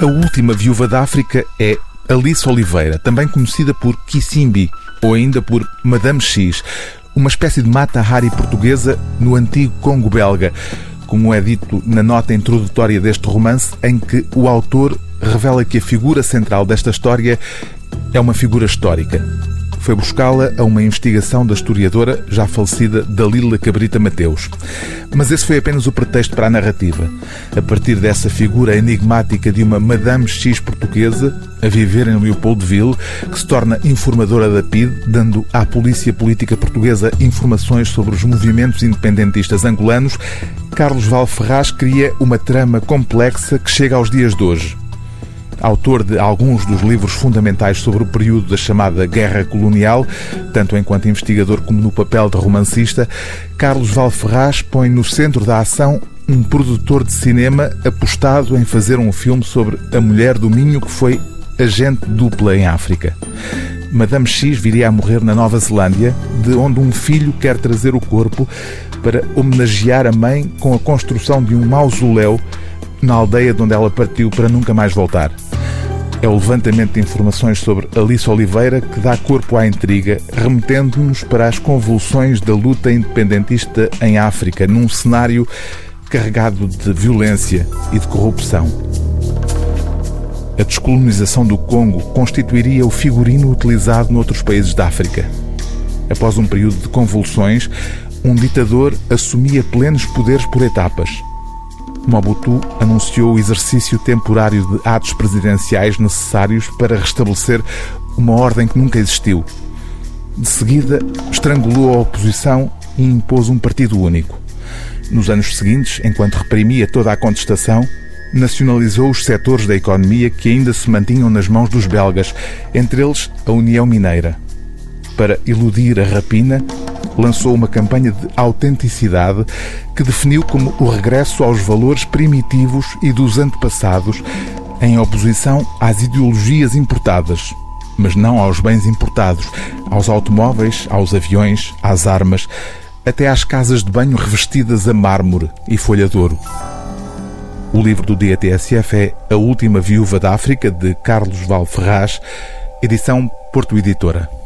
A última viúva da África é Alice Oliveira, também conhecida por Kissimbi ou ainda por Madame X, uma espécie de mata-hari portuguesa no antigo Congo belga, como é dito na nota introdutória deste romance, em que o autor revela que a figura central desta história é uma figura histórica foi buscá-la a uma investigação da historiadora já falecida Dalila Cabrita Mateus. Mas esse foi apenas o pretexto para a narrativa. A partir dessa figura enigmática de uma Madame X portuguesa, a viver em Leopoldville, que se torna informadora da PID, dando à polícia política portuguesa informações sobre os movimentos independentistas angolanos, Carlos Val Ferraz cria uma trama complexa que chega aos dias de hoje autor de alguns dos livros fundamentais sobre o período da chamada Guerra Colonial, tanto enquanto investigador como no papel de romancista, Carlos Valferraz põe no centro da ação um produtor de cinema apostado em fazer um filme sobre a mulher do Minho que foi agente dupla em África. Madame X viria a morrer na Nova Zelândia, de onde um filho quer trazer o corpo para homenagear a mãe com a construção de um mausoléu na aldeia de onde ela partiu para nunca mais voltar. É o levantamento de informações sobre Alice Oliveira que dá corpo à intriga, remetendo-nos para as convulsões da luta independentista em África, num cenário carregado de violência e de corrupção. A descolonização do Congo constituiria o figurino utilizado noutros países da África. Após um período de convulsões, um ditador assumia plenos poderes por etapas Mobutu anunciou o exercício temporário de atos presidenciais necessários para restabelecer uma ordem que nunca existiu. De seguida, estrangulou a oposição e impôs um partido único. Nos anos seguintes, enquanto reprimia toda a contestação, nacionalizou os setores da economia que ainda se mantinham nas mãos dos belgas, entre eles a União Mineira. Para iludir a rapina, lançou uma campanha de autenticidade que definiu como o regresso aos valores primitivos e dos antepassados, em oposição às ideologias importadas, mas não aos bens importados, aos automóveis, aos aviões, às armas, até às casas de banho revestidas a mármore e folha de ouro. O livro do dia TSF é A Última Viúva da África, de Carlos Val Ferraz, edição Porto Editora.